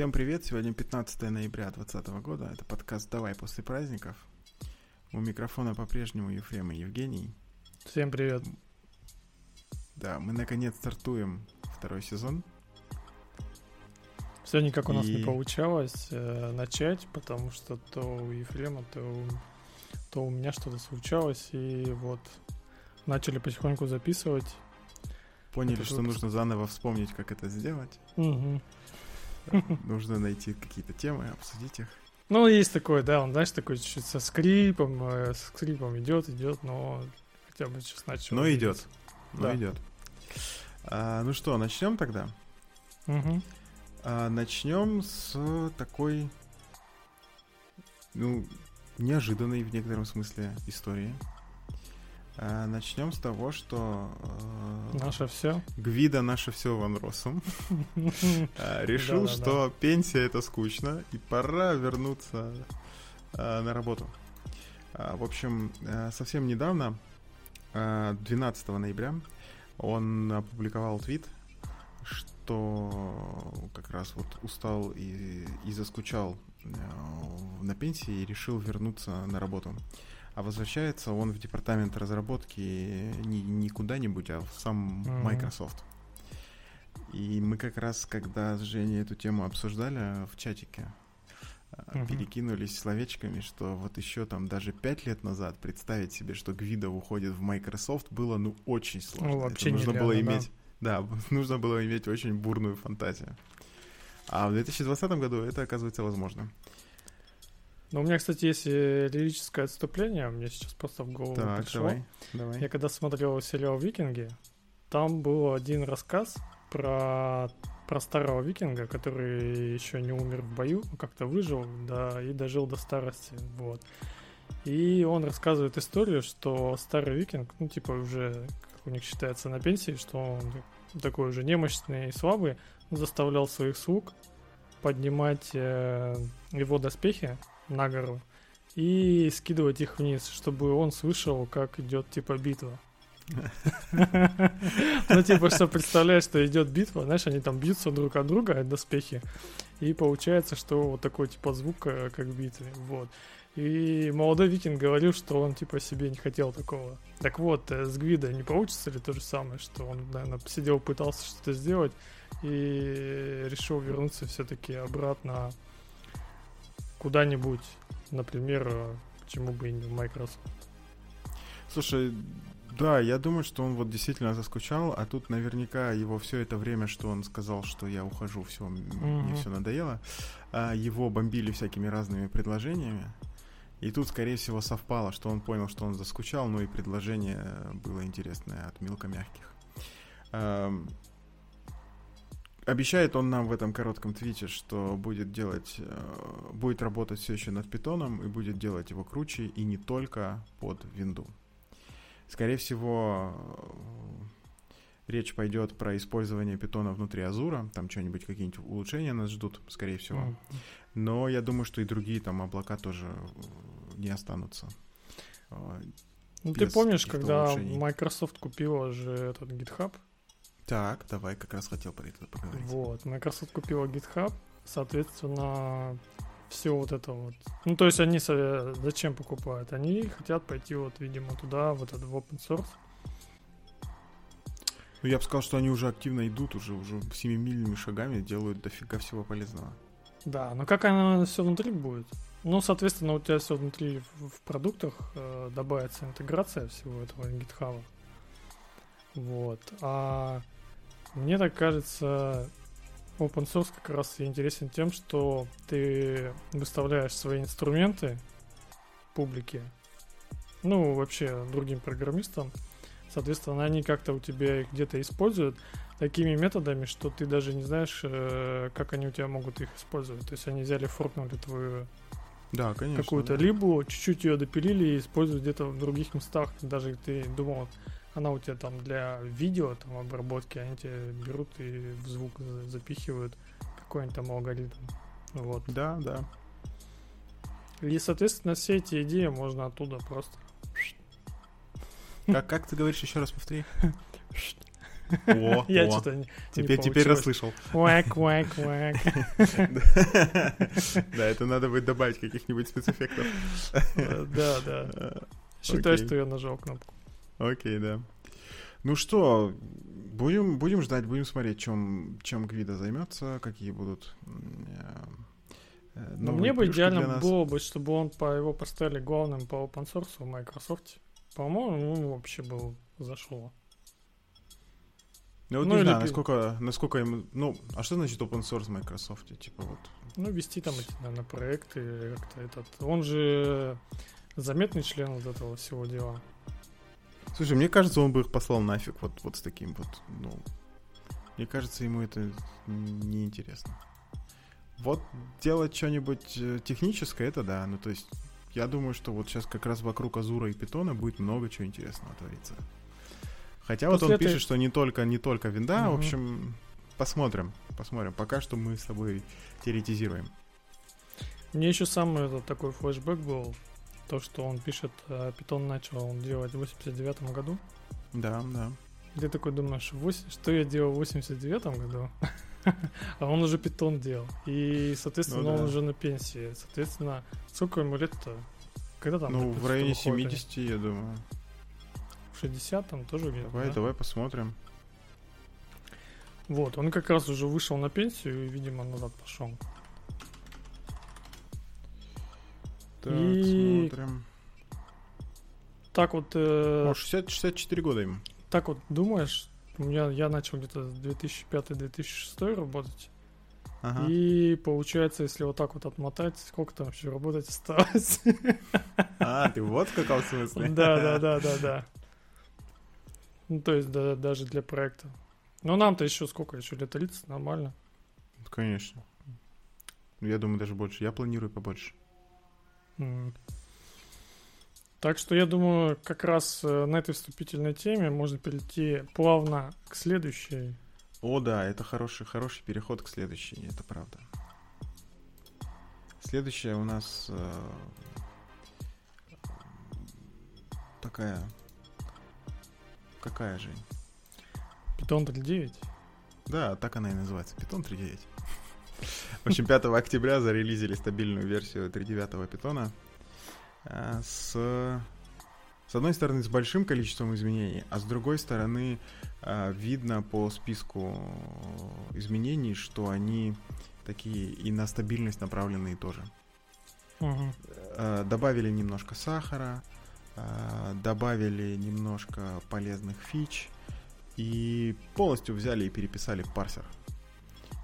Всем привет! Сегодня 15 ноября 2020 года. Это подкаст «Давай после праздников». У микрофона по-прежнему Ефрем и Евгений. Всем привет! Да, мы наконец стартуем второй сезон. Все никак у нас и... не получалось э, начать, потому что то у Ефрема, то у, то у меня что-то случалось, и вот начали потихоньку записывать. Поняли, это что выпуск. нужно заново вспомнить, как это сделать. Угу. Нужно найти какие-то темы, обсудить их. Ну, есть такое, да, он, знаешь, такой чуть-чуть со скрипом, э, с скрипом идет, идет, но хотя бы сейчас начал. Но идет, но да. идет. А, ну что, начнем тогда? Угу. А, начнем с такой, ну, неожиданной в некотором смысле истории. А, начнем с того, что... Э, наше все. Гвида наше все Ван Россум а, решил, что пенсия это скучно, и пора вернуться а, на работу. В общем, э, совсем недавно, 12 ноября, он опубликовал твит, что как раз вот устал и, и заскучал э, на пенсии и решил вернуться на работу. А возвращается он в департамент разработки не, не куда-нибудь, а в сам mm-hmm. Microsoft. И мы как раз, когда с Женей эту тему обсуждали в чатике, uh-huh. перекинулись словечками, что вот еще там даже пять лет назад представить себе, что Гвида уходит в Microsoft, было ну очень сложно. Ну, вообще Это нужно было да. иметь, да, нужно было иметь очень бурную фантазию. А в 2020 году это оказывается возможно. Ну, у меня, кстати, есть э, лирическое отступление, мне сейчас просто в голову так, пришло. Давай, давай. Я когда смотрел сериал «Викинги», там был один рассказ про, про старого викинга, который еще не умер в бою, как-то выжил, да, и дожил до старости, вот. И он рассказывает историю, что старый викинг, ну, типа, уже, как у них считается, на пенсии, что он такой уже немощный и слабый, заставлял своих слуг поднимать э, его доспехи на гору и скидывать их вниз, чтобы он слышал, как идет типа битва. Ну, типа, что представляешь, что идет битва, знаешь, они там бьются друг от друга, доспехи, и получается, что вот такой, типа, звук, э, как в битве, вот. И молодой викинг говорил, что он, типа, себе не хотел такого. Так вот, э, с Гвида не получится ли то же самое, что он, наверное, сидел, пытался что-то сделать и решил вернуться все-таки обратно куда-нибудь, например, почему бы и не в Microsoft. Слушай, да, я думаю, что он вот действительно заскучал, а тут наверняка его все это время, что он сказал, что я ухожу, все, mm-hmm. мне все надоело, а его бомбили всякими разными предложениями. И тут, скорее всего, совпало, что он понял, что он заскучал, но и предложение было интересное от мелкомягких. Обещает он нам в этом коротком твите, что будет делать, э, будет работать все еще над питоном и будет делать его круче и не только под винду. Скорее всего, э, речь пойдет про использование питона внутри Азура, там что-нибудь, какие-нибудь улучшения нас ждут, скорее всего. Но я думаю, что и другие там облака тоже э, не останутся. Ну, ты помнишь, когда улучшений. Microsoft купила же этот GitHub, так, давай, как раз хотел про это поговорить. Вот, Microsoft купила GitHub, соответственно, все вот это вот. Ну, то есть они зачем покупают? Они хотят пойти вот, видимо, туда, вот этот в open source. Ну, я бы сказал, что они уже активно идут, уже, уже семимильными шагами делают дофига всего полезного. Да, но как оно все внутри будет? Ну, соответственно, у тебя все внутри в, продуктах э, добавится интеграция всего этого GitHub. Вот. А мне так кажется, open source как раз и интересен тем, что ты выставляешь свои инструменты публике, ну, вообще другим программистам, соответственно, они как-то у тебя их где-то используют такими методами, что ты даже не знаешь, э, как они у тебя могут их использовать. То есть они взяли, форкнули твою да, конечно, какую-то да. либо чуть-чуть ее допилили и используют где-то в других местах. Даже ты думал, она у тебя там для видео там обработки, они тебе берут и в звук запихивают какой-нибудь там алгоритм. Вот. Да, да. И, соответственно, все эти идеи можно оттуда просто... Как, как ты говоришь, еще раз повтори? О, Я о. что-то не Теперь, теперь расслышал. Уэк, уэк, уэк. Да, это надо будет добавить каких-нибудь спецэффектов. Да, да. Считай, что я нажал кнопку. Окей, да. Ну что, будем, будем ждать, будем смотреть, чем, чем Гвида займется, какие будут э, э, Но новые мне бы идеально было бы, чтобы он по его поставили главным по open source в Microsoft. По-моему, ему вообще был зашло. Ну, вот ну, не знаю, пи- насколько, насколько им... Ну, а что значит open source в Microsoft? Типа вот... Ну, вести там эти, наверное, проекты как-то этот. Он же заметный член вот этого всего дела. Слушай, мне кажется, он бы их послал нафиг вот, вот с таким вот, ну... Мне кажется, ему это неинтересно. Вот делать что-нибудь э, техническое, это да. Ну, то есть, я думаю, что вот сейчас как раз вокруг Азура и Питона будет много чего интересного твориться. Хотя вот После он этой- пишет, что не только, не только винда, в Мгм. общем, посмотрим, посмотрим. Пока что мы с тобой теоретизируем. Мне еще сам этот такой флешбэк был. То, что он пишет, э, Python начал он делать в 89 году. Да, да. Ты такой думаешь, «Вось- что я делал в 89 году? А он уже питон делал. И, соответственно, Ну он уже на пенсии. Соответственно, сколько ему лет-то? Когда там? ну, в районе выходят они? 70, я думаю. В 60 там тоже где-то. Давай, да? давай посмотрим. Вот, он как раз уже вышел на пенсию и, видимо, назад пошел. Так, И- смотрим. Так вот, э, О, 60, 64 года ему. так вот думаешь, у меня я начал где-то с 2005-2006 работать. Ага. И получается, если вот так вот отмотать, сколько там еще работать осталось? А, ты вот в каком смысле? Да, да, да, да, да. Ну, то есть, да, даже для проекта. Ну, нам-то еще сколько? Еще лет 30, нормально. Конечно. Ну, Я думаю, даже больше. Я планирую побольше. Так что я думаю, как раз э, на этой вступительной теме можно перейти плавно к следующей. О, да, это хороший, хороший переход к следующей, это правда. Следующая у нас э, такая... Какая же? Python 3.9. Да, так она и называется. Python 3.9. В общем, 5 октября зарелизили стабильную версию 3.9 питона а, с с одной стороны, с большим количеством изменений, а с другой стороны, а, видно по списку изменений, что они такие и на стабильность направленные тоже. Э, Добавили немножко сахара, э, добавили немножко полезных фич и полностью взяли и переписали парсер.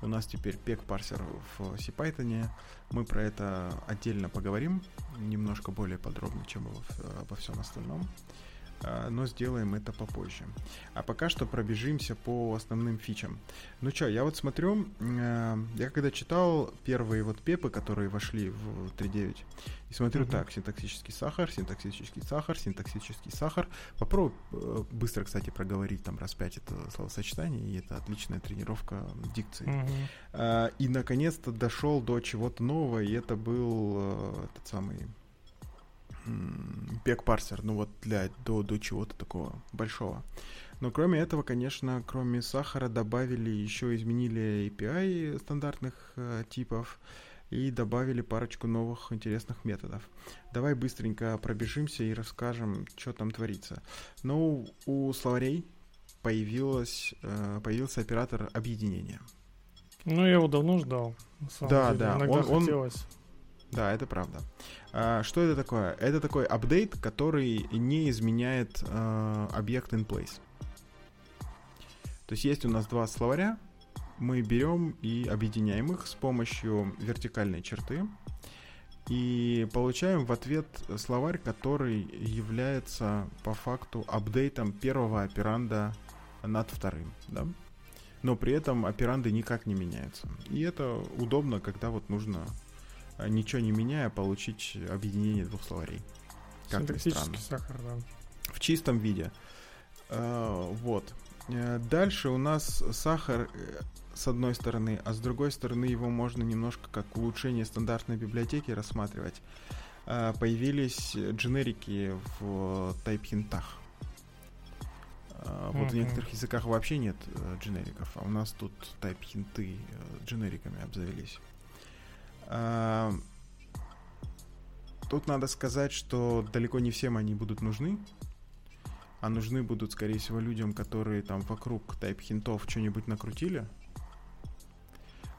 У нас теперь пек парсер в CPython. Мы про это отдельно поговорим, немножко более подробно, чем обо всем остальном. А, Но сделаем это попозже. А пока что пробежимся по основным фичам. Ну что, я вот смотрю, э, я когда читал первые вот пепы, которые вошли в 3.9, и смотрю Мгм. так, синтаксический сахар, синтаксический сахар, синтаксический сахар. Попробуй э, быстро, кстати, проговорить там раз пять это словосочетание, и это отличная тренировка дикции. А, И наконец-то дошел до чего-то нового, и это был э, этот самый пек парсер, ну вот для до, до чего-то такого большого. Но кроме этого, конечно, кроме сахара добавили, еще изменили API стандартных э, типов и добавили парочку новых интересных методов. Давай быстренько пробежимся и расскажем, что там творится. Ну, у словарей появилось, э, появился оператор объединения. Ну, я его давно ждал. на самом Да, деле. да, Иногда он- он- хотелось. Да, это правда. А, что это такое? Это такой апдейт, который не изменяет э, объект in place. То есть есть у нас два словаря, мы берем и объединяем их с помощью вертикальной черты и получаем в ответ словарь, который является по факту апдейтом первого операнда над вторым, да? Но при этом операнды никак не меняются. И это удобно, когда вот нужно а, ничего не меняя, получить объединение двух словарей. Как ни странно. сахар, да. В чистом виде. А, Вот. Э, Дальше у нас сахар э, с одной стороны, а с другой стороны его можно немножко как улучшение стандартной библиотеки рассматривать. Появились дженерики в тайп-хинтах. Вот в некоторых языках вообще нет э, дженериков, а у нас тут тайп-хинты э, дженериками обзавелись. Тут надо сказать, что далеко не всем они будут нужны, а нужны будут, скорее всего, людям, которые там вокруг тайп-хинтов что-нибудь накрутили.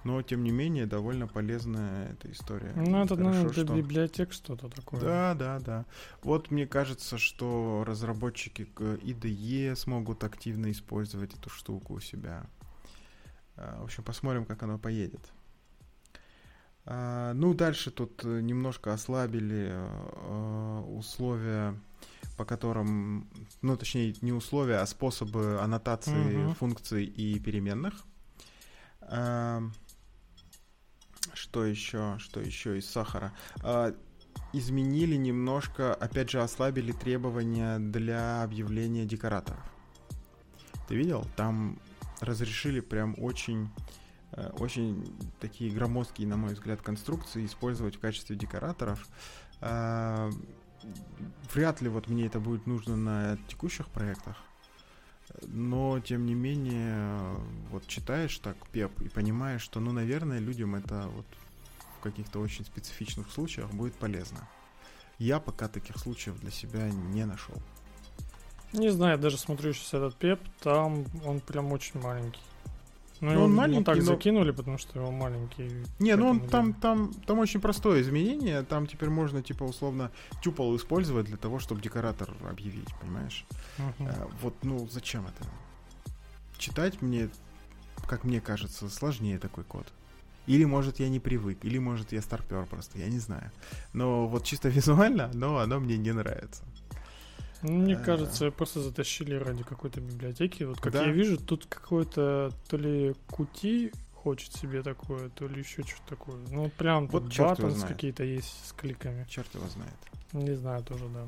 Но, тем не менее, довольно полезная эта история. Ну, это, наверное, для что... библиотек что-то такое. Да, да, да. Вот мне кажется, что разработчики IDE смогут активно использовать эту штуку у себя. А, в общем, посмотрим, как оно поедет. А, ну, дальше тут немножко ослабили а, условия, по которым, ну, точнее, не условия, а способы аннотации угу. функций и переменных. Что еще? Что еще из сахара? А, изменили немножко, опять же, ослабили требования для объявления декораторов. Ты видел? Там разрешили прям очень э, очень такие громоздкие, на мой взгляд, конструкции использовать в качестве декораторов. А, вряд ли вот мне это будет нужно на текущих проектах но тем не менее, вот читаешь так пеп и понимаешь, что, ну, наверное, людям это вот в каких-то очень специфичных случаях будет полезно. Я пока таких случаев для себя не нашел. Не знаю, даже смотрю сейчас этот пеп, там он прям очень маленький. Ну, ну он маленький, так но... закинули, потому что его маленький. Не, ну он там, там, там очень простое изменение. Там теперь можно, типа, условно, тюпол использовать для того, чтобы декоратор объявить, понимаешь? Uh-huh. А, вот, ну, зачем это? Читать мне, как мне кажется, сложнее такой код. Или, может, я не привык, или, может, я старпер просто, я не знаю. Но вот чисто визуально, но оно мне не нравится. Мне а... кажется, просто затащили ради какой-то библиотеки. Вот как да. я вижу, тут какой-то то ли кути хочет себе такое, то ли еще что-то такое. Ну, прям вот батонс какие-то есть с кликами. Черт его знает. Не знаю, тоже, да.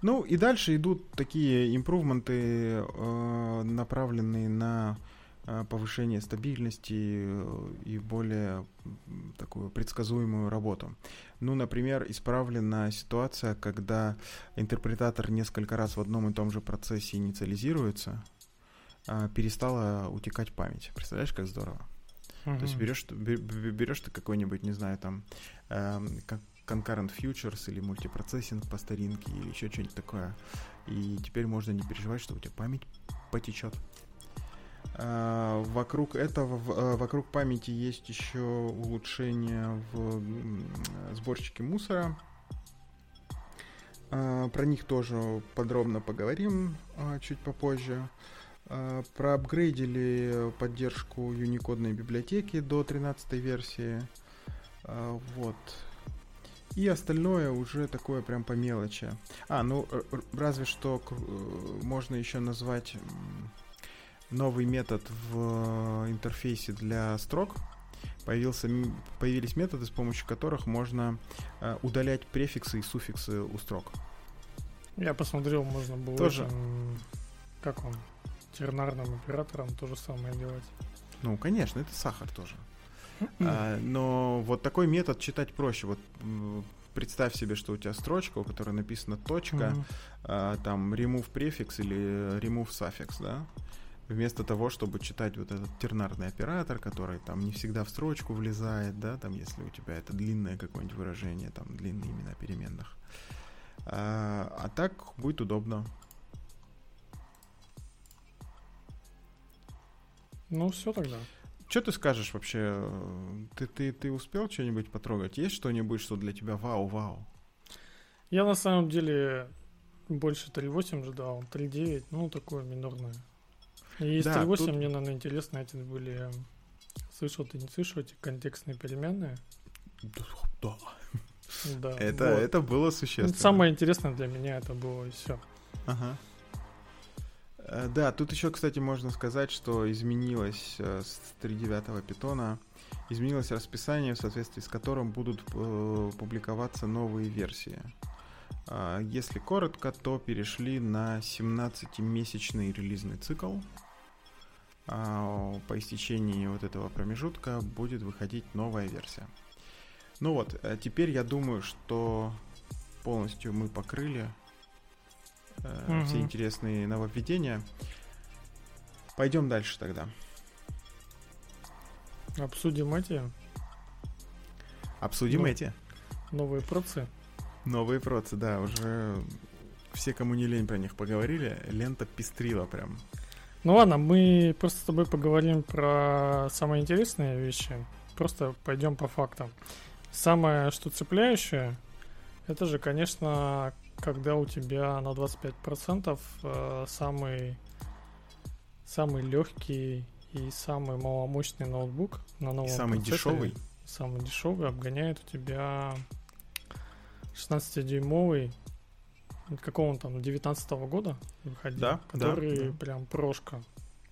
Ну, и дальше идут такие импрувменты, э, направленные на Э, повышение стабильности э, и более такую предсказуемую работу. Ну, например, исправлена ситуация, когда интерпретатор несколько раз в одном и том же процессе инициализируется, а перестала утекать память. Представляешь, как здорово? Uh-huh. То есть берешь, берешь ты какой-нибудь, не знаю, там, э, как concurrent futures или мультипроцессинг по старинке или еще что-нибудь такое. И теперь можно не переживать, что у тебя память потечет. А, вокруг этого, а, вокруг памяти есть еще улучшения в сборщике мусора. А, про них тоже подробно поговорим чуть попозже. Проапгрейдили поддержку юникодной библиотеки до 13 версии. Вот. И остальное уже такое прям по мелочи. А, ну, разве что э, можно еще назвать новый метод в интерфейсе для строк. Появился, появились методы, с помощью которых можно э, удалять префиксы и суффиксы у строк. Я посмотрел, можно было тоже. Этим, как он, тернарным оператором то же самое делать. Ну, конечно, это сахар тоже. а, но вот такой метод читать проще. Вот представь себе, что у тебя строчка, у которой написана точка, mm-hmm. а, там remove префикс или remove suffix, да? Вместо того, чтобы читать вот этот тернарный оператор, который там не всегда в строчку влезает, да, там если у тебя это длинное какое-нибудь выражение, там длинные имена переменных. А, а так будет удобно. Ну, все тогда. Что ты скажешь вообще? Ты, ты, ты успел что-нибудь потрогать? Есть что-нибудь, что для тебя вау-вау? Я на самом деле больше 3.8 ждал, 3.9, ну, такое минорное. И да, 3.8 тут... мне, наверное, интересно, эти были... Слышал ты, не слышал эти контекстные переменные? Да. Да, это, вот. это было существенно. Самое интересное для меня это было и все. Ага. Э, да, тут еще, кстати, можно сказать, что изменилось э, с 3.9 питона, изменилось расписание, в соответствии с которым будут э, публиковаться новые версии. А, если коротко, то перешли на 17-месячный релизный цикл, по истечении вот этого промежутка будет выходить новая версия. Ну вот, э, теперь я думаю, что полностью мы покрыли угу. все интересные нововведения. Пойдем дальше тогда. Обсудим эти. Обсудим ну, эти. Новые процы. Новые процы, да, уже все, кому не лень про них поговорили, лента пестрила прям. Ну ладно, мы просто с тобой поговорим про самые интересные вещи. Просто пойдем по фактам. Самое, что цепляющее, это же, конечно, когда у тебя на 25% э, самый, самый легкий и самый маломощный ноутбук на новом и самый дешевый. Самый дешевый обгоняет у тебя 16-дюймовый какого он там, 19 -го года выходил, да, который да, да. прям прошка.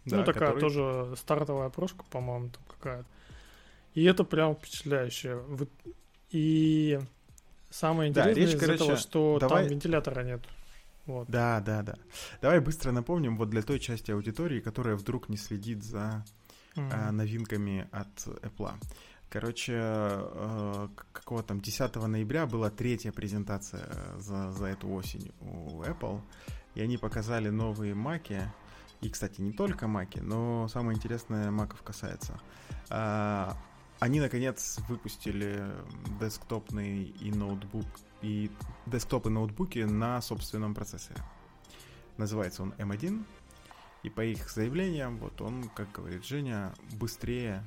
Да, ну, такая который... тоже стартовая прошка, по-моему, там какая-то. И это прям впечатляюще. И самое интересное да, речь, из короче, этого, что давай... там вентилятора нет. Вот. Да, да, да. Давай быстро напомним вот для той части аудитории, которая вдруг не следит за mm-hmm. а, новинками от Apple. Короче, э, какого там 10 ноября была третья презентация за, за эту осень у Apple, и они показали новые маки, и, кстати, не только маки, но самое интересное маков касается. А, они, наконец, выпустили десктопный и ноутбук, и десктоп и ноутбуки на собственном процессоре. Называется он M1, и по их заявлениям, вот он, как говорит Женя, быстрее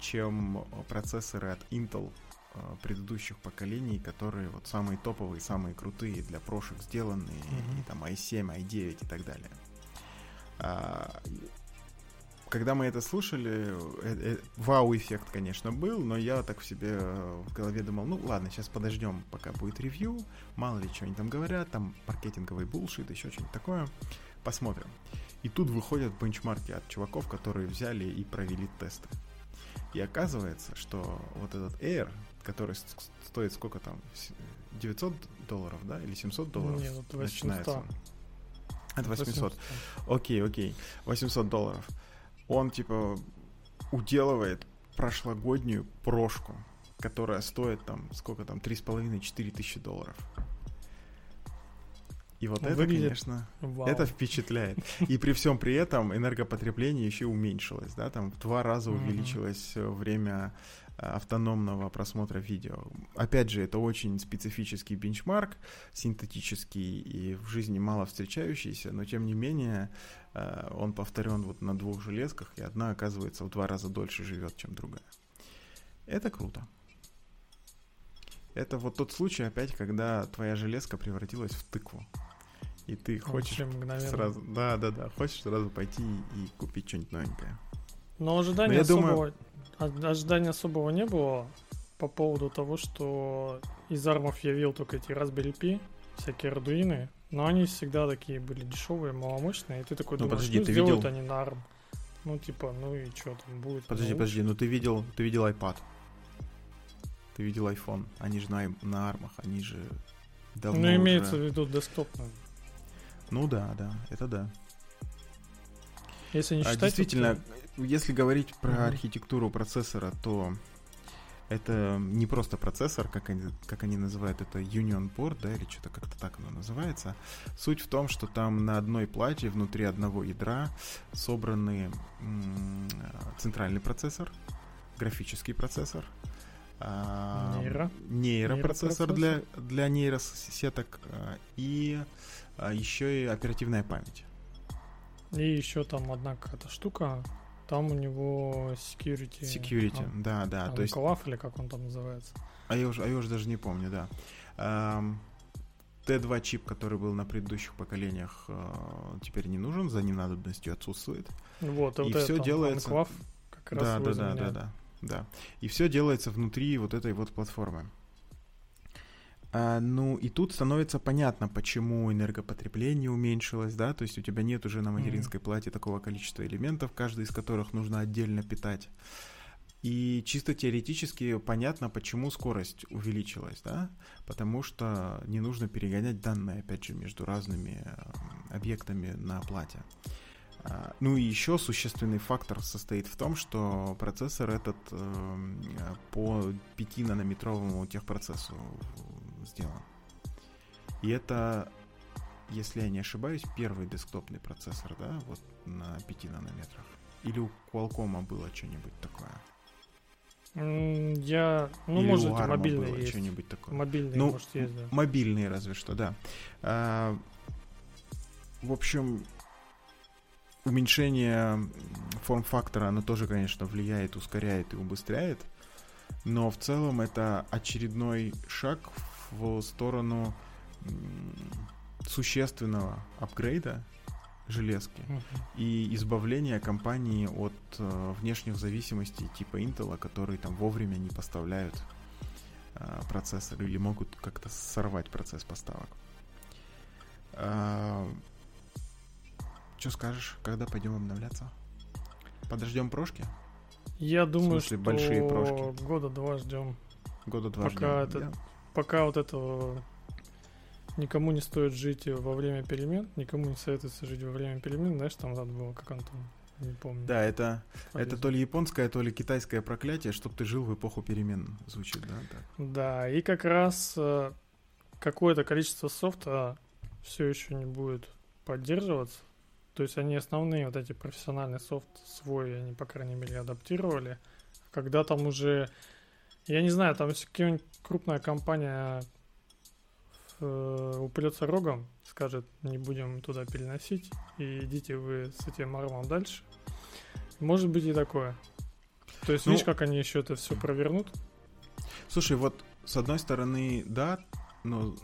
чем процессоры от Intel э, предыдущих поколений, которые вот самые топовые, самые крутые для прошек сделанные, mm-hmm. и там i7, i9 и так далее. А, когда мы это слушали, э, э, вау-эффект, конечно, был, но я так в себе в голове думал, ну ладно, сейчас подождем, пока будет ревью, мало ли что они там говорят, там маркетинговый булшит, еще что-нибудь такое, посмотрим. И тут выходят бенчмарки от чуваков, которые взяли и провели тесты. И оказывается, что вот этот Air, который стоит сколько там, 900 долларов, да, или 700 долларов Нет, это 800. начинается. Это 800. 800. Окей, окей, 800 долларов. Он, типа, уделывает прошлогоднюю прошку, которая стоит там, сколько там, 3,5-4 тысячи долларов. И вот это, конечно, Вау. это впечатляет. И при всем при этом энергопотребление еще уменьшилось, да, там в два раза увеличилось mm-hmm. время э, автономного просмотра видео. Опять же, это очень специфический бенчмарк, синтетический и в жизни мало встречающийся, но тем не менее э, он повторен вот на двух железках, и одна, оказывается, в два раза дольше живет, чем другая. Это круто. Это вот тот случай опять, когда твоя железка превратилась в тыкву. И ты хочешь сразу, да, да, да, хочешь сразу пойти и купить что-нибудь новенькое. Но ожидания Но особого, думаю... ожидания особого не было по поводу того, что из армов я видел только эти Raspberry Pi, всякие ардуины, но они всегда такие были дешевые, маломощные, и ты такой ну, думаешь, подожди, ну, ты сделают видел... они на ARM. Ну, типа, ну и что там будет? Подожди, научно. подожди, ну ты видел, ты видел iPad. Ты видел iPhone. Они же на, на армах, они же давно Ну, имеется уже... в виду десктопную. Ну да, да, это да. Если не а, считать... Действительно, то... если говорить про угу. архитектуру процессора, то это не просто процессор, как они, как они называют это Union Board, да, или что-то как-то так оно называется. Суть в том, что там на одной плате внутри одного ядра собраны м- центральный процессор, графический процессор, а, Нейро. нейропроцессор, для, для нейросеток а, и а еще и оперативная память. И еще там одна какая-то штука, там у него security. Security, а, да, да. То есть... или как он там называется. А я уже, а я уже даже не помню, да. Эм, Т2 чип, который был на предыдущих поколениях, э, теперь не нужен, за ненадобностью отсутствует. Вот, и вот все это, делается. Как раз да, да, да, да, да, да. И все делается внутри вот этой вот платформы. А, ну, и тут становится понятно, почему энергопотребление уменьшилось, да, то есть у тебя нет уже на материнской mm-hmm. плате такого количества элементов, каждый из которых нужно отдельно питать. И чисто теоретически понятно, почему скорость увеличилась, да, потому что не нужно перегонять данные, опять же, между разными объектами на плате. А, ну и еще существенный фактор состоит в том, что процессор этот э, по 5-нанометровому техпроцессу сделан. И это если я не ошибаюсь, первый десктопный процессор, да, вот на 5 нанометрах. Или у Qualcomm было что-нибудь такое? Я, ну, Или может, у ARM мобильные было есть. что-нибудь такое. Мобильные, Ну, может, есть, да. Мобильные разве что, да. А, в общем, уменьшение форм-фактора, оно тоже, конечно, влияет, ускоряет и убыстряет. Но в целом это очередной шаг в сторону существенного апгрейда железки Мгм. и избавления компании от э, внешних зависимостей типа Intel, которые там вовремя не поставляют э, процессор или могут как-то сорвать процесс поставок. что скажешь, когда пойдем обновляться? Подождем прошки? Я думаю, смысле, что большие прошки? года два ждем. Года два Пока ждем, это- да? Пока вот этого никому не стоит жить во время перемен, никому не советуется жить во время перемен, знаешь, там надо было, как он там, не помню. Да, это, это Полезно. то ли японское, то ли китайское проклятие, чтобы ты жил в эпоху перемен, звучит, да? Так. Да, и как раз э, какое-то количество софта все еще не будет поддерживаться. То есть они основные вот эти профессиональный софт свой, они, по крайней мере, адаптировали. Когда там уже, я не знаю, там если какая-нибудь крупная компания э, упрется рогом, скажет, не будем туда переносить, и идите вы с этим армом дальше. Может быть и такое. То есть, Ну, видишь, как они еще это все провернут? Слушай, вот с одной стороны, да, но,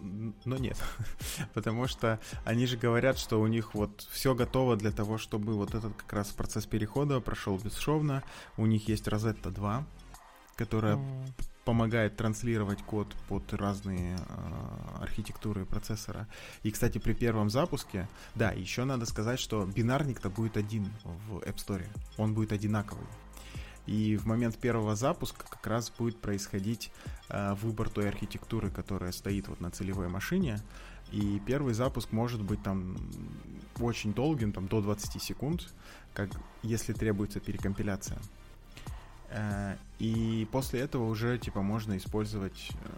но нет. Потому что они же говорят, что у них вот все готово для того, чтобы вот этот как раз процесс перехода прошел бесшовно. У них есть Rosetta 2, которая М. помогает транслировать код под разные э, архитектуры процессора. И, кстати, при первом запуске, да, еще надо сказать, что бинарник-то будет один в App Store. Он будет одинаковый. И в момент первого запуска как раз будет происходить э, выбор той архитектуры, которая стоит вот на целевой машине. И первый запуск может быть там очень долгим, там до 20 секунд, как если требуется перекомпиляция. Э, И после этого уже типа можно использовать э,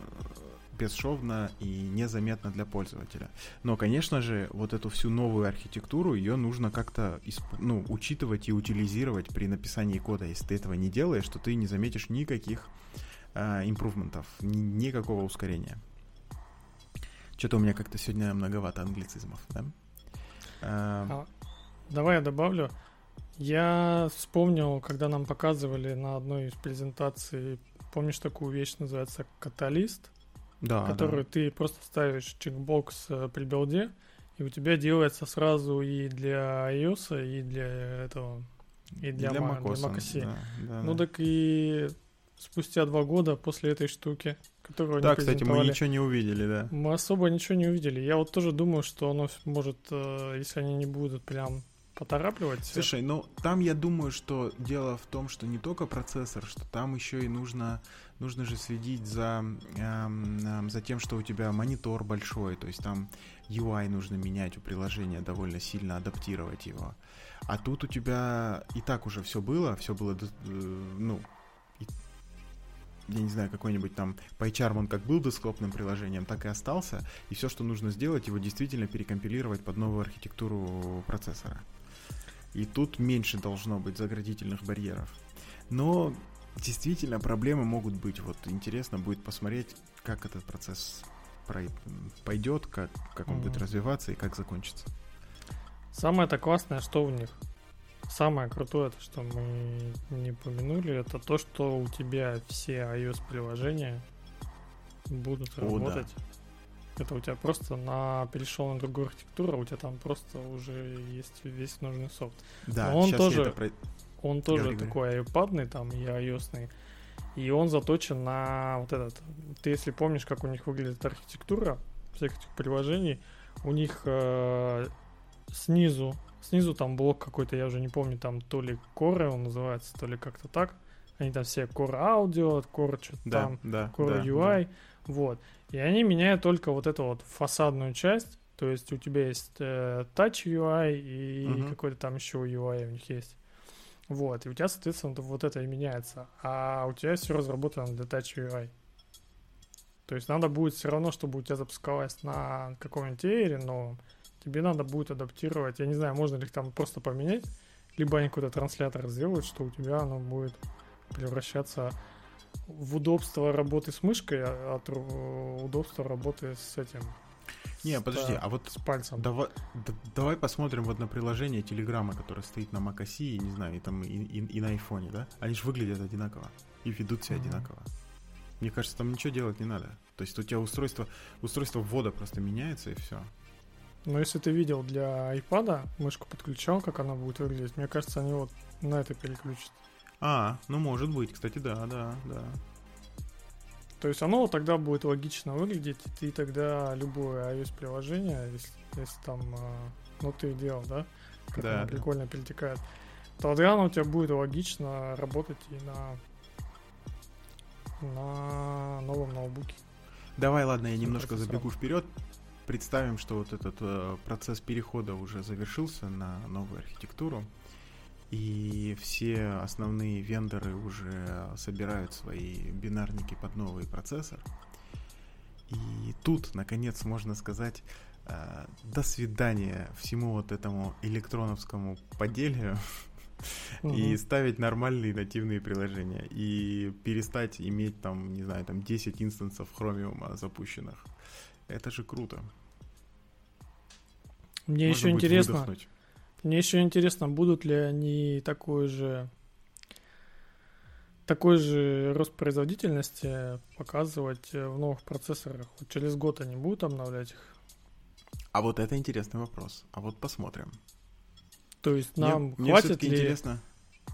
бесшовно и незаметно для пользователя. Но, конечно же, вот эту всю новую архитектуру, ее нужно как-то ну, учитывать и утилизировать при написании кода. Если ты этого не делаешь, то ты не заметишь никаких э, импрувментов, ни- никакого ускорения. Что-то у меня как-то сегодня многовато англицизмов, да? Э, Давай я добавлю. Я вспомнил, когда нам показывали на одной из презентаций, помнишь такую вещь, называется каталист, да, которую да. ты просто ставишь чекбокс э, при билде, и у тебя делается сразу и для iOS, и для этого, и для, Для Ма- macOS, для macOS. да, да, Ну да. так и спустя два года после этой штуки, которую Да, они кстати, мы ничего не увидели, да. мы особо ничего не увидели. Я вот тоже думаю, что оно может, э, если они не будут прям поторапливать, Слушай, ну там я думаю, что дело в том, что не только процессор, что там еще и нужно, нужно же следить за, эм, эм, за тем, что у тебя монитор большой, то есть там UI нужно менять у приложения, довольно сильно адаптировать его. А тут у тебя и так уже все было, все было, э, ну, я не знаю, какой-нибудь там PyCharm, он как был десктопным приложением, так и остался, и все, что нужно сделать, его действительно перекомпилировать под новую архитектуру процессора. И тут меньше должно быть заградительных барьеров. Но действительно проблемы могут быть. Вот интересно будет посмотреть, как этот процесс пойдет, как, как он будет Мгм. развиваться и как закончится. Самое-то классное, что у них? Самое крутое, то, что мы не упомянули, это то, что у тебя все iOS-приложения будут О, да. Это у тебя просто на перешел на другую архитектуру, а у тебя там просто уже есть весь нужный софт. Да, Но он тоже- это про- Он тоже говори. такой iPadный там и iOS. И он заточен на вот этот. Ты если помнишь, как у них выглядит архитектура всех этих приложений, у них э, снизу, снизу там блок какой-то, я уже не помню, там то ли Core он называется, то ли как-то так. Они там все Core Audio, Core что-то Да, там, да, Core да, UI, вот. И они меняют только вот эту вот фасадную часть, то есть у тебя есть э, Touch UI и Мгм. какой-то там еще UI у них есть. Вот, и у тебя, соответственно, вот это и меняется. А у тебя все разработано для Touch UI. То есть надо будет все равно, чтобы у тебя запускалось на каком-нибудь Air новом, тебе надо будет адаптировать, я не знаю, можно ли их там просто поменять, либо они какой-то транслятор сделают, что у тебя оно будет превращаться в удобство работы с мышкой а от удобства работы с этим. Не, подожди, а вот с пальцем. Давай, да, давай посмотрим вот на приложение Телеграма, которое стоит на macOS, и, не знаю, и там и, и, и на айфоне, да? Они же выглядят одинаково и ведут себя mm-hmm. одинаково. Мне кажется, там ничего делать не надо. То есть у тебя устройство, устройство ввода просто меняется и все. Но если ты видел для iPad, мышку подключал, как она будет выглядеть, мне кажется, они вот на это переключат. А, ну может быть, кстати, да, да, да. То есть оно тогда будет логично выглядеть, и ты тогда любое iOS-приложение, если, если там, а, ну ты делал, да, как да, оно да. прикольно перетекает, тогда оно у тебя будет логично работать и на, на новом ноутбуке. Давай, ладно, я немножко забегу вперед. Представим, что вот этот э, процесс перехода уже завершился на новую архитектуру и все основные вендоры уже собирают свои бинарники под новый процессор. И тут, наконец, можно сказать, э, до свидания всему вот этому электроновскому поделию угу. и ставить нормальные нативные приложения и перестать иметь там, не знаю, там 10 инстансов Chromium запущенных. Это же круто. Мне Можно еще интересно, выдохнуть. Мне еще интересно, будут ли они такой же такой же рост производительности показывать в новых процессорах. Вот через год они будут обновлять их? А вот это интересный вопрос. А вот посмотрим. То есть нам мне, хватит мне ли интересно.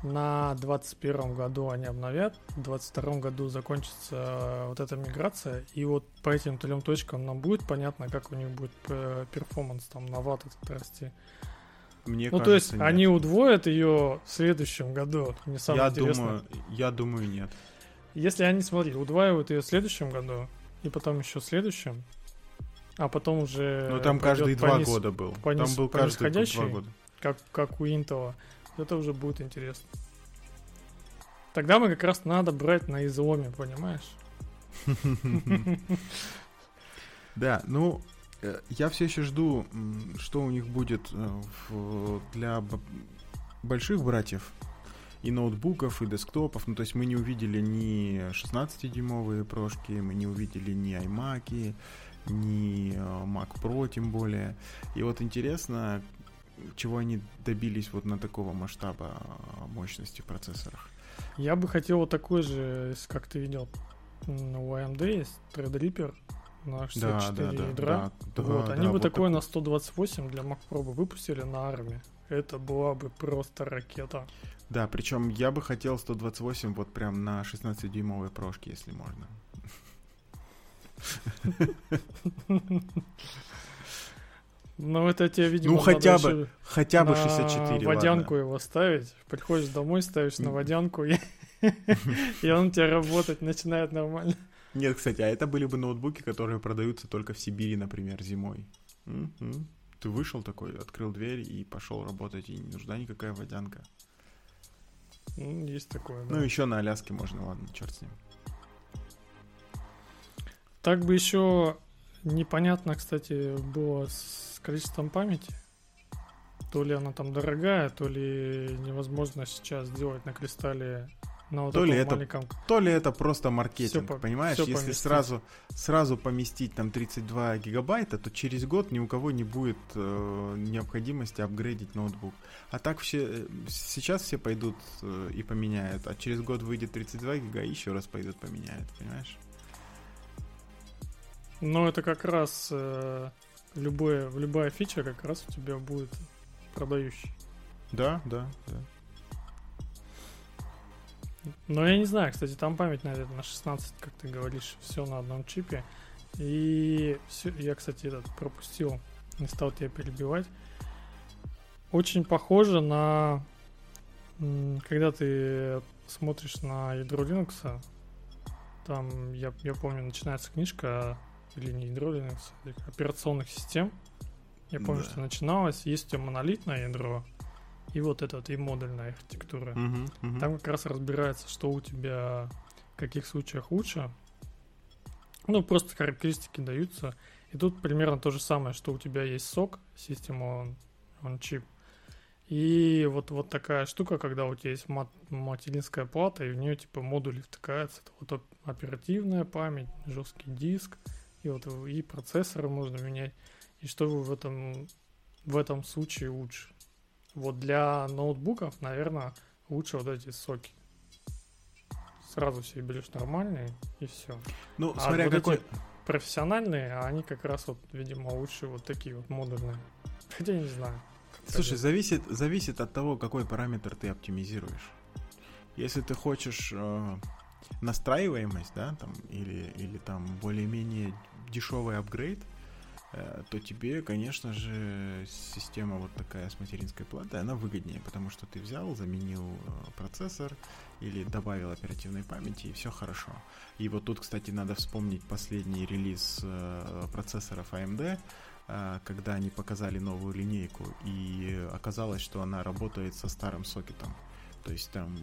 на 21 году они обновят, в 22 году закончится вот эта миграция, и вот по этим трем точкам нам будет понятно, как у них будет перформанс там на ватт расти. Мне ну, кажется, то есть нет. они удвоят ее в следующем году. Мне самое я интересное. Думаю, я думаю, нет. Если они, смотри, удваивают ее в следующем году, и потом еще в следующем, а потом уже... Ну, там каждые два низ, года был. По там был каждые два года. Как, как у Intel. Это уже будет интересно. Тогда мы как раз надо брать на изломе, понимаешь? Да, ну, я все еще жду, что у них будет э, для больших братьев и ноутбуков, и десктопов. Ну, то есть мы не увидели ни 16-дюймовые прошки, мы не увидели ни iMac, ни э, Mac Pro тем более. И вот интересно, чего они добились вот на такого масштаба мощности в процессорах. Я бы хотел вот такой же, как ты видел, у AMD есть Threadripper, на 64 да, да, ядра. Да, вот, да, они да, бы вот такое так... на 128 для Mac Pro бы выпустили на армии. Это была бы просто ракета. Да, причем я бы хотел 128 вот прям на 16-дюймовой прошке, если можно. Ну, это тебе, видимо, Ну, хотя бы, хотя бы 64, водянку его ставить. Приходишь домой, ставишь на водянку, и он у тебя работать начинает нормально. Нет, кстати, а это были бы ноутбуки, которые продаются только в Сибири, например, зимой. М-м. Ты вышел такой, открыл дверь и пошел работать, и не нужна никакая водянка. Ну, есть такое, да. Ну, еще на Аляске можно, ладно, черт с ним. Так бы еще непонятно, кстати, было с количеством памяти. То ли она там дорогая, то ли невозможно сейчас сделать на кристалле на вот то, ли это, маленьком... то ли это просто маркетинг, все понимаешь? Все Если сразу, сразу поместить там 32 гигабайта, то через год ни у кого не будет э, необходимости апгрейдить ноутбук. А так все э, сейчас все пойдут э, и поменяют, а через год выйдет 32 гига и еще раз пойдут поменяют, понимаешь? Ну, это как раз э, любое, любая фича как раз у тебя будет продающий. Да, да, да. Ну, я не знаю, кстати, там память, наверное, на 16, как ты говоришь, все на одном чипе. И все, я, кстати, этот пропустил, не стал тебя перебивать. Очень похоже на... Когда ты смотришь на ядро Linux, там, я, я помню, начинается книжка, или не ядро Linux, операционных систем. Я помню, да. что начиналось, есть у тебя монолитное ядро, и вот эта вот и модульная архитектура. Uh-huh, uh-huh. Там как раз разбирается, что у тебя в каких случаях лучше. Ну, просто характеристики даются. И тут примерно то же самое, что у тебя есть сок, система он, он чип. И вот, вот такая штука, когда у тебя есть мат, материнская плата, и в нее типа модули втыкаются. Это вот оперативная память, жесткий диск, и вот и процессоры можно менять. И что в этом, в этом случае лучше? Вот для ноутбуков, наверное, лучше вот эти соки. Сразу себе берешь нормальные и все. Ну, а смотря вот какой... эти профессиональные, а они как раз вот, видимо, лучше вот такие вот модульные. Хотя я не знаю. Слушай, зависит, зависит от того, какой параметр ты оптимизируешь. Если ты хочешь э, настраиваемость, да, там, или, или там более-менее дешевый апгрейд, то тебе, конечно же, система вот такая с материнской платой, она выгоднее, потому что ты взял, заменил э, процессор или добавил оперативной памяти, и все хорошо. И вот тут, кстати, надо вспомнить последний релиз э, процессоров AMD, э, когда они показали новую линейку, и оказалось, что она работает со старым сокетом. То есть там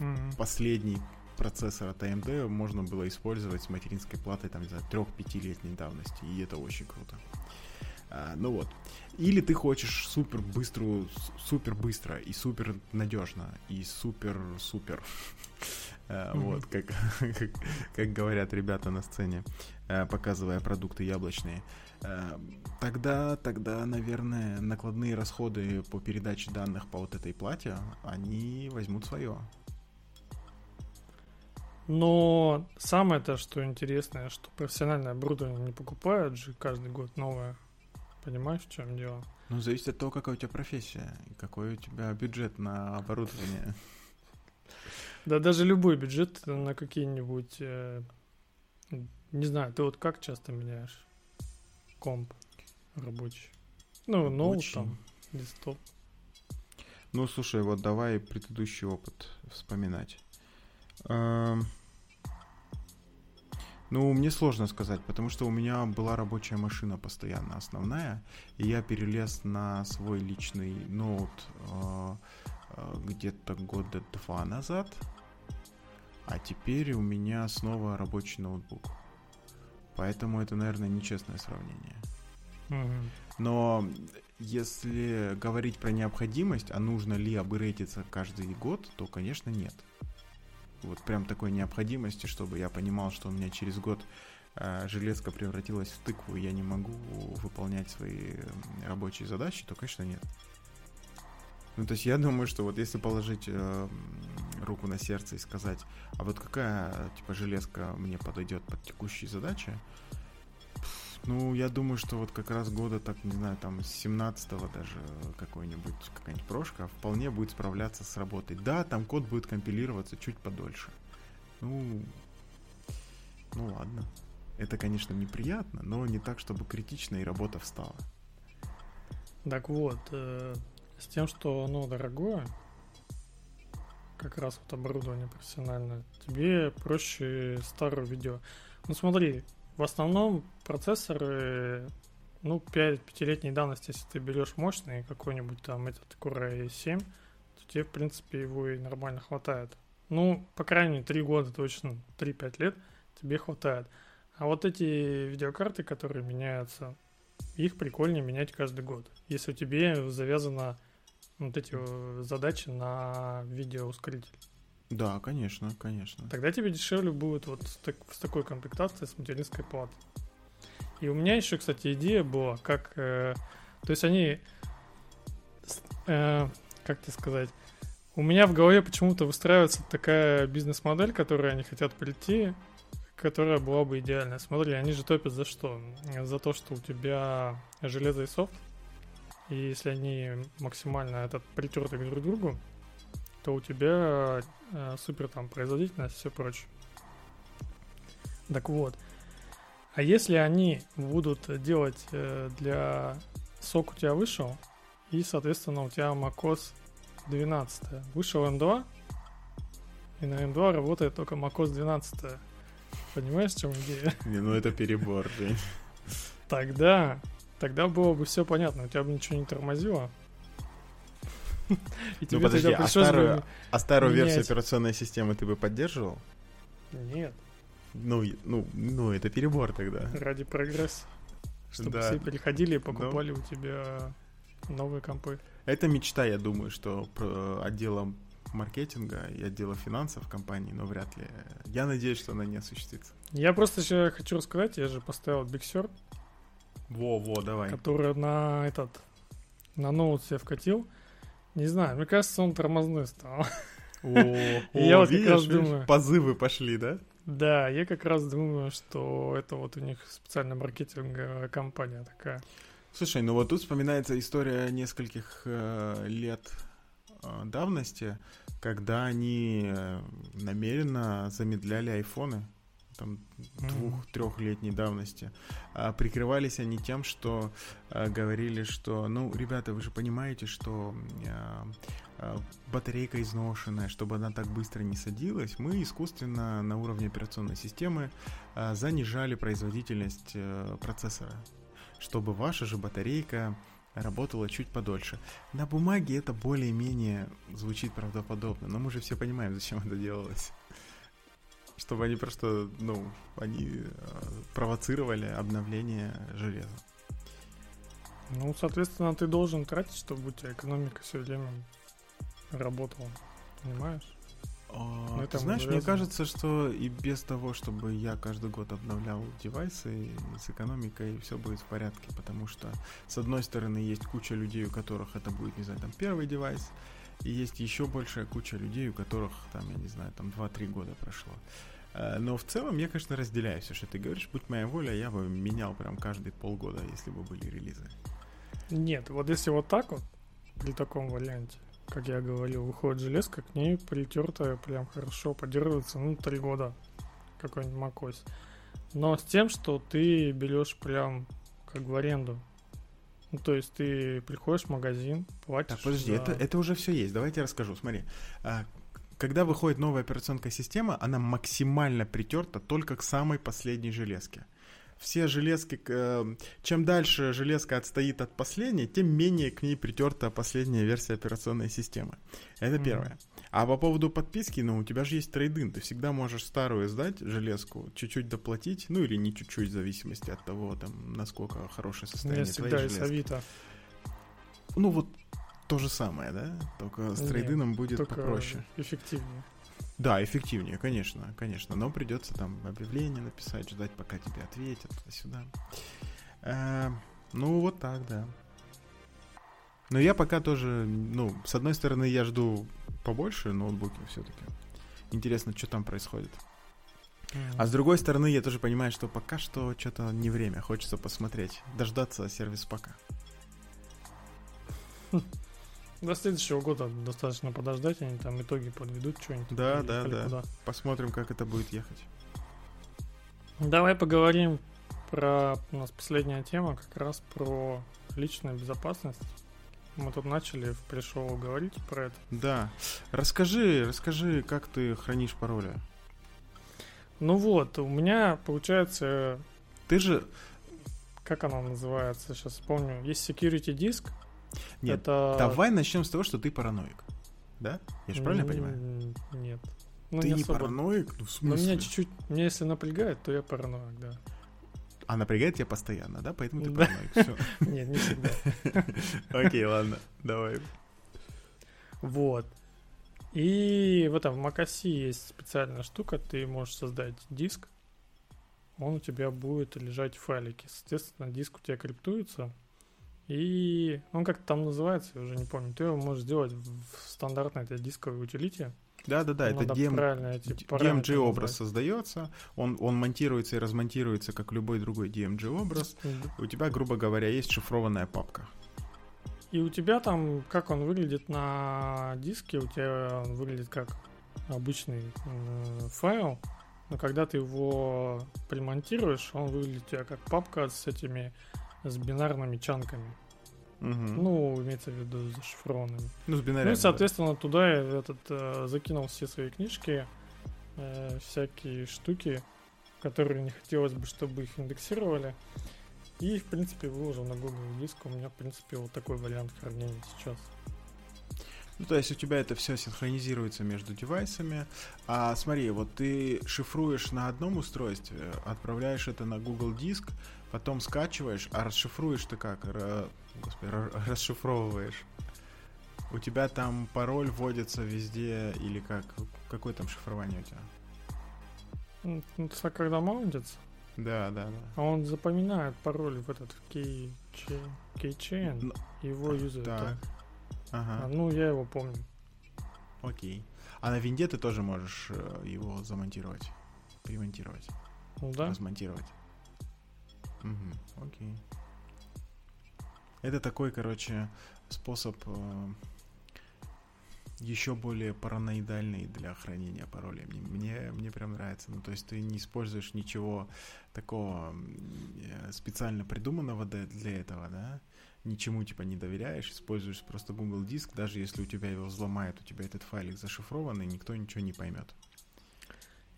mm-hmm. последний процессор от AMD можно было использовать с материнской платой там, за 3-5-летней давности, и это очень круто. А, ну вот. Или ты хочешь супер быструю, супер быстро и супер надежно, и супер супер. А, вот, как, как, как говорят ребята на сцене, а, показывая продукты яблочные. А, тогда, тогда, наверное, накладные расходы по передаче данных по вот этой плате, они возьмут свое. Но самое-то, что интересное, что профессиональное оборудование не покупают же каждый год новое. Понимаешь, в чем дело? Ну, зависит от того, какая у тебя профессия и какой у тебя бюджет на оборудование. Да, даже любой бюджет на какие-нибудь... Э, не знаю, ты вот как часто меняешь комп рабочий? Ну, ноут там, десктоп. Ну, слушай, вот давай предыдущий опыт вспоминать. Ну, мне сложно сказать, потому что у меня была рабочая машина постоянно основная, и я перелез на свой личный ноут э, э, где-то года два назад, а теперь у меня снова рабочий ноутбук. Поэтому это, наверное, нечестное сравнение. Mm-hmm. Но если говорить про необходимость, а нужно ли апгрейдиться каждый год, то, конечно, нет вот прям такой необходимости, чтобы я понимал, что у меня через год э, железка превратилась в тыкву, и я не могу выполнять свои рабочие задачи, то, конечно, нет. Ну, то есть я думаю, что вот если положить э, руку на сердце и сказать, а вот какая, типа, железка мне подойдет под текущие задачи, ну, я думаю, что вот как раз года, так, не знаю, там, с 17-го даже какой-нибудь, какая-нибудь прошка вполне будет справляться с работой. Да, там код будет компилироваться чуть подольше. Ну, ну ладно. Это, конечно, неприятно, но не так, чтобы критично и работа встала. Так вот, э, с тем, что оно дорогое, как раз вот оборудование профессиональное, тебе проще старое видео. Ну смотри, в основном процессоры, ну, 5-летней давности, если ты берешь мощный какой-нибудь там этот Core i7, то тебе, в принципе, его и нормально хватает. Ну, по крайней мере, 3 года точно, 3-5 лет тебе хватает. А вот эти видеокарты, которые меняются, их прикольнее менять каждый год. Если тебе завязано вот эти задачи на видеоускоритель. Да, конечно, конечно. Тогда тебе дешевле будет вот с, так, с такой комплектацией с материнской платой. И у меня еще, кстати, идея была, как... Э, то есть они... Э, как тебе сказать? У меня в голове почему-то выстраивается такая бизнес-модель, которой они хотят прийти, которая была бы идеальная. Смотри, они же топят за что? За то, что у тебя железо и софт, и если они максимально этот притерты друг к другу, то у тебя э, супер там производительность и все прочее. Так вот, а если они будут делать э, для сок у тебя вышел, и, соответственно, у тебя macOS 12. Вышел M2, и на M2 работает только macOS 12. Понимаешь, в чем идея? Не, ну это перебор, Жень. Тогда, тогда было бы все понятно, у тебя бы ничего не тормозило. И ну подожди, а старую, а старую версию операционной системы ты бы поддерживал? Нет. Ну, ну, ну, это перебор тогда. Ради прогресса. Чтобы Да. все переходили и покупали у тебя новые компы. Это мечта, я думаю, что отдела маркетинга и отдела финансов компании, но вряд ли. Я надеюсь, что она не осуществится. Я просто еще хочу рассказать, я же поставил Big Sur, Во-во, давай. который на этот на ноут себе вкатил. Не знаю, мне кажется, он тормозной стал. О, Я вот как раз думаю. Позывы пошли, да? Да, я как раз думаю, что это вот у них специальная маркетинговая компания такая. Слушай, ну вот тут вспоминается история нескольких э, лет э, давности, когда они э, намеренно замедляли айфоны, там двух-трехлетней давности. А прикрывались они тем, что э, говорили, что, ну, ребята, вы же понимаете, что э, э, батарейка изношенная, чтобы она так быстро не садилась, мы искусственно на уровне операционной системы э, занижали производительность э, процессора, чтобы ваша же батарейка работала чуть подольше. На бумаге это более-менее звучит правдоподобно, но мы же все понимаем, зачем это делалось. Чтобы они просто, ну, они э, провоцировали обновление железа. Ну, соответственно, ты должен тратить, чтобы у тебя экономика все время работала. Понимаешь? А, ты знаешь, мне завязано. кажется, что и без того, чтобы я каждый год обновлял девайсы с экономикой, все будет в порядке, потому что, с одной стороны, есть куча людей, у которых это будет, не знаю, там, первый девайс, и есть еще большая куча людей, у которых, там, я не знаю, там, 2-3 года прошло. Э, Но в целом я, конечно, разделяю все, что ты говоришь. Будь моя воля, я бы менял прям каждые полгода, если бы были релизы. Нет, вот если вот так вот, при таком варианте, как я говорил, выходит железка, к ней притертая прям хорошо поддерживается, ну, три года какой-нибудь macOS. Но с тем, что ты берешь прям как в аренду. Ну, то есть ты приходишь в магазин, платишь Так, подожди, за- это, это уже все есть. Давайте я расскажу. Смотри, а, когда выходит новая операционная система, она максимально притерта только к самой последней железке. Все железки, к, э, чем дальше железка отстоит от последней, тем менее к ней притерта последняя версия операционной системы. Это Мгм. первое. А по поводу подписки, ну, у тебя же есть трейдин, ты всегда можешь старую сдать железку, чуть-чуть доплатить, ну, или не чуть-чуть, в зависимости от того, там, насколько хорошее состояние всегда твоей железки. Авито. Ну вот то же самое, да? Только с Нет, трейдином будет попроще. эффективнее. Да, эффективнее, конечно, конечно. Но придется там объявление написать, ждать, пока тебе ответят туда-сюда. Э, ну, вот так, да. Но я пока тоже, ну, с одной стороны, я жду побольше ноутбуки все-таки. Интересно, что там происходит. А с другой стороны, я тоже понимаю, что пока что что-то не время. Хочется посмотреть, дождаться сервис пока. До следующего года достаточно подождать, они там итоги подведут, что-нибудь. Да, да, да. куда. Посмотрим, как это будет ехать. Давай поговорим про у нас последняя тема, как раз про личную безопасность. Мы тут начали в пришел говорить про это. Да. Расскажи, расскажи, как ты хранишь пароли. Ну вот, у меня получается, Ты же... как оно называется, сейчас вспомню, есть security диск. Нет, это... давай начнем с того, что ты параноик. Да? Я же правильно понимаю? Нет. Ну, ты не не особо. параноик? Ну, в Но смысле? меня чуть-чуть, меня если напрягает, то я параноик, да. А напрягает тебя постоянно, да? Поэтому ты параноик. Все. Нет, не всегда. Окей, ладно. Давай. Вот. И в этом в macOS есть специальная штука, ты можешь создать диск, он у тебя будет лежать в файлике. Соответственно, диск у тебя криптуется, и он как-то там называется, я уже не помню. Ты его можешь сделать в стандартной этой дисковой утилите. Да-да-да, это Надо DM, правильно эти D- параметры DMG образ создается, он, он монтируется и размонтируется, как любой другой DMG образ. У тебя, грубо говоря, есть шифрованная папка. И у тебя там, как он выглядит на диске, у тебя он выглядит как обычный э, файл, но когда ты его примонтируешь, он выглядит у тебя как папка с этими, с бинарными чанками. Ну, имеется в виду зашифрованными. ну, с Ну бинарями, и, да. соответственно, туда я этот, э, закинул все свои книжки, э, всякие штуки, которые не хотелось бы, чтобы их индексировали. И, в принципе, выложил на Google диск. У меня, в принципе, вот такой вариант хранения сейчас. Ну, то есть у тебя это все синхронизируется между девайсами. А смотри, вот ты шифруешь на одном устройстве, отправляешь это на Google Диск, потом скачиваешь, а расшифруешь ты как? Господи, расшифровываешь. У тебя там пароль вводится везде или как? Какое там шифрование у тебя? Ну, когда маунтится. Да, да, да. А он запоминает пароль в этот key, keychain, Но... его юзает. Так. Ага. А, ну, я его помню. Окей. А на винде ты тоже можешь э, его замонтировать, примонтировать. Ну да. Размонтировать. Угу, окей. Это такой, короче, способ э, еще более параноидальный для хранения паролей. Мне, мне, мне прям нравится. Ну, то есть ты не используешь ничего такого э, специально придуманного для, этого, да? Ничему типа не доверяешь, используешь просто Google Диск, даже если у тебя его взломают, у тебя этот файлик зашифрован, и никто ничего не поймет.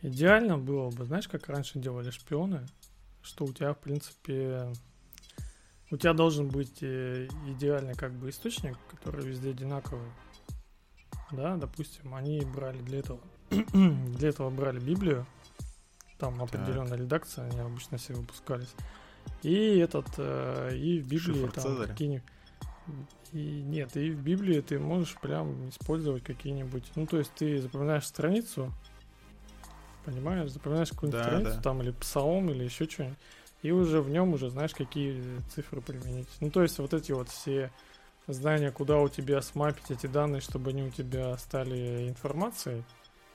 Идеально было бы, знаешь, как раньше делали шпионы, что у тебя, в принципе, у тебя должен быть э, идеальный как бы источник, который везде одинаковый да, допустим, они брали для этого, для этого брали Библию, там определенная так. редакция, они обычно все выпускались. И этот, э, и в Библии Шифр там какие-нибудь... И нет, и в Библии ты можешь прям использовать какие-нибудь... Ну, то есть ты запоминаешь страницу, понимаешь, запоминаешь какую-нибудь да, страницу, да. там, или псалом, или еще что-нибудь, и уже в нем уже знаешь, какие цифры применить. Ну, то есть вот эти вот все знания, куда у тебя смапить эти данные, чтобы они у тебя стали информацией,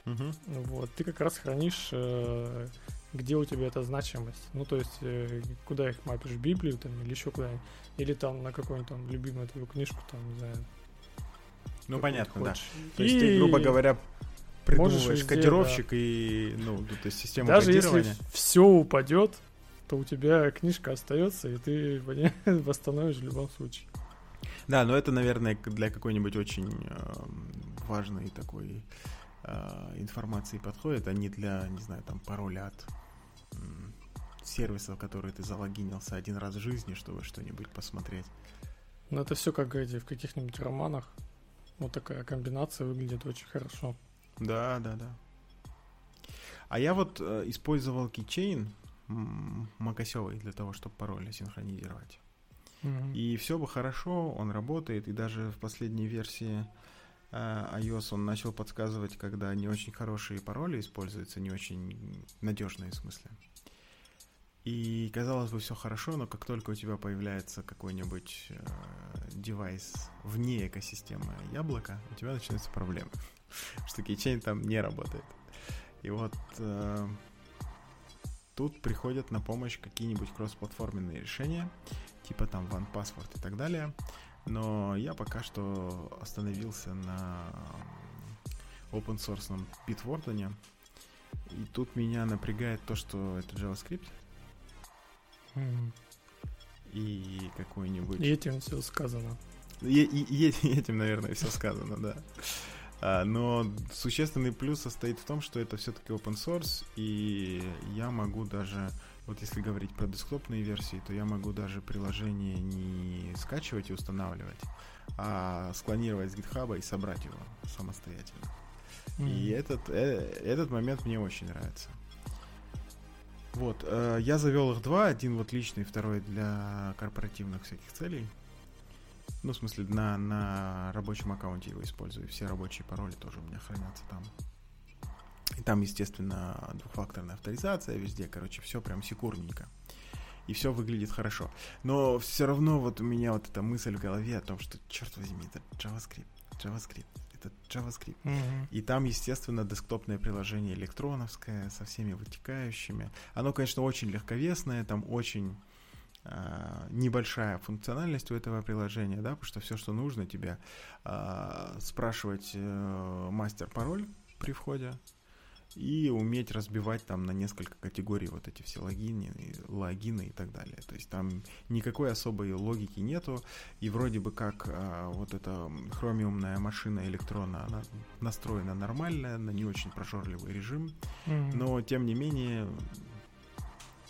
угу. вот, ты как раз хранишь, э, где у тебя эта значимость. Ну, то есть, э, куда их мапишь, в Библию там, или еще куда-нибудь. Или там на какую-нибудь там любимую твою книжку, там, не знаю. Ну, понятно, да. То есть, ты, грубо говоря, придумываешь везде, кодировщик да. и, ну, то есть систему Даже если все упадет, то у тебя книжка остается, и ты восстановишь в любом случае. Да, но это, наверное, для какой-нибудь очень э, важной такой э, информации подходит, а не для, не знаю, там, пароля от э, сервисов, которые ты залогинился один раз в жизни, чтобы что-нибудь посмотреть. Ну, это все как эти в каких-нибудь романах. Вот такая комбинация выглядит очень хорошо. Да, да, да. А я вот э, использовал Keychain Макосевый для того, чтобы пароли синхронизировать. И все бы хорошо, он работает, и даже в последней версии uh, iOS он начал подсказывать, когда не очень хорошие пароли используются, не очень надежные в смысле. И казалось бы, все хорошо, но как только у тебя появляется какой-нибудь э, девайс вне экосистемы яблока, у тебя начинаются проблемы. Что кейчейн там не работает. И вот э, тут приходят на помощь какие-нибудь кроссплатформенные решения типа там OnePassword и так далее. Но я пока что остановился на open source Bitwarden. И тут меня напрягает то, что это JavaScript. Mm. И какой-нибудь... И этим все сказано. И, и, и этим, наверное, все сказано, да. А, но существенный плюс состоит в том, что это все-таки open source, и я могу даже вот если говорить про десктопные версии, то я могу даже приложение не скачивать и устанавливать, а склонировать с GitHub и собрать его самостоятельно. Mm-hmm. И этот, э, этот момент мне очень нравится. Вот, э, я завел их два, один вот личный, второй для корпоративных всяких целей. Ну, в смысле, на, на рабочем аккаунте его использую. Все рабочие пароли тоже у меня хранятся там. И там, естественно, двухфакторная авторизация везде, короче, все прям секурненько. И все выглядит хорошо. Но все равно вот у меня вот эта мысль в голове о том, что, черт возьми, это JavaScript, JavaScript, это JavaScript. Mm-hmm. И там, естественно, десктопное приложение электроновское со всеми вытекающими. Оно, конечно, очень легковесное, там очень небольшая функциональность у этого приложения, да, потому что все, что нужно тебе, э, спрашивать э, мастер-пароль при входе, и уметь разбивать там на несколько категорий вот эти все логины, логины и так далее. То есть там никакой особой логики нету, и вроде бы как а, вот эта хромиумная машина электрона, она настроена нормально, на не очень прожорливый режим, mm-hmm. но тем не менее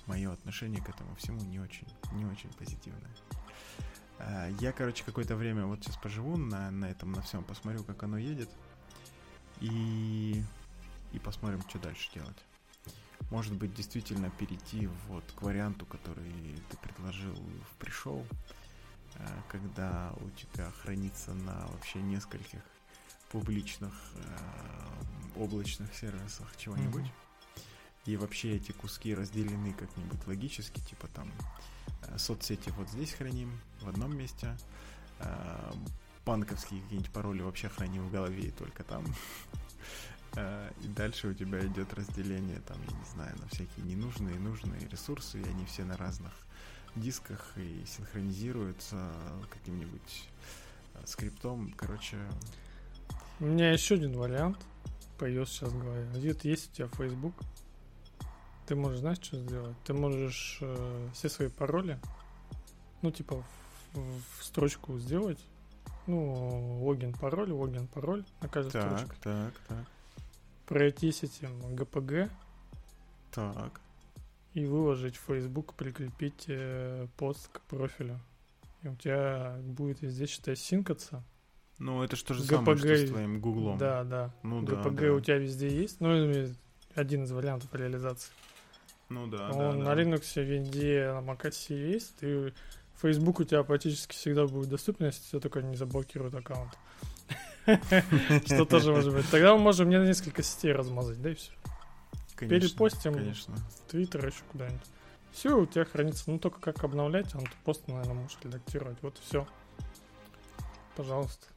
мое отношение к этому всему не очень, не очень позитивное. Э, я, короче, какое-то время вот сейчас поживу на, на этом, на всем, посмотрю, как оно едет. И, и посмотрим, что дальше делать. Может быть, действительно перейти вот к варианту, который ты предложил в пришел, э, когда у тебя хранится на вообще нескольких публичных э, облачных сервисах чего-нибудь. Mm-hmm. И вообще эти куски разделены как-нибудь логически, типа там э, соцсети вот здесь храним в одном месте, э, банковские какие-нибудь пароли вообще храним в голове и только там. Э, и дальше у тебя идет разделение, там, я не знаю, на всякие ненужные нужные ресурсы, и они все на разных дисках и синхронизируются каким-нибудь скриптом. Короче, у меня еще один вариант появился сейчас в голове. Где-то есть у тебя Facebook. Ты можешь, знаешь, что сделать? Ты можешь э, все свои пароли, ну, типа, в, в строчку сделать. Ну, логин, пароль, логин, пароль на каждой так, строчке. Так, так, Пройтись этим GPG. Так. И выложить в Facebook, прикрепить э, пост к профилю. И у тебя будет везде, считай, синкаться. Ну, это что же самое, что с твоим гуглом. Да, да. Ну, ГПГ да, да. у тебя везде есть. Ну, один из вариантов реализации. Ну да, Он да, на да. Linux, везде, на macOS есть. Ты Facebook у тебя практически всегда будет доступен, если тебя только не заблокируют аккаунт. Что тоже может быть. Тогда мы можем мне несколько сетей размазать, да и все. Перепостим конечно. в Твиттер еще куда-нибудь. Все у тебя хранится. Ну, только как обновлять, он пост, наверное, можешь редактировать. Вот все. Пожалуйста.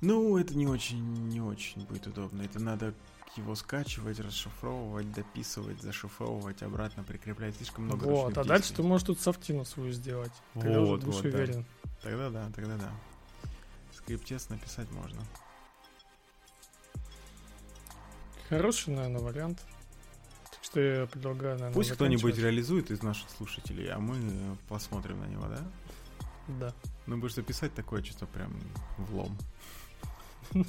Ну, это не очень, не очень будет удобно. Это надо его скачивать, расшифровывать, дописывать, зашифровывать, обратно прикреплять. Слишком много Вот, а действий. дальше ты можешь тут софтину свою сделать. Когда Вот, уже будешь вот, да. уверен. Тогда да, тогда да. Скриптец написать можно. Хороший, наверное, вариант. Так что я предлагаю, наверное, Пусть кто-нибудь реализует из наших слушателей, а мы посмотрим на него, да? Да. Ну, потому что писать такое что-то прям влом.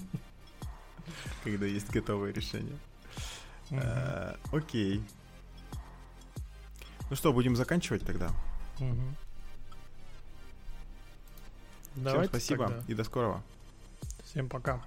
Когда есть готовое решение. Э, Окей. Ну что, будем заканчивать тогда? Мгм. Всем Давайте спасибо тогда. и до скорого. Всем пока.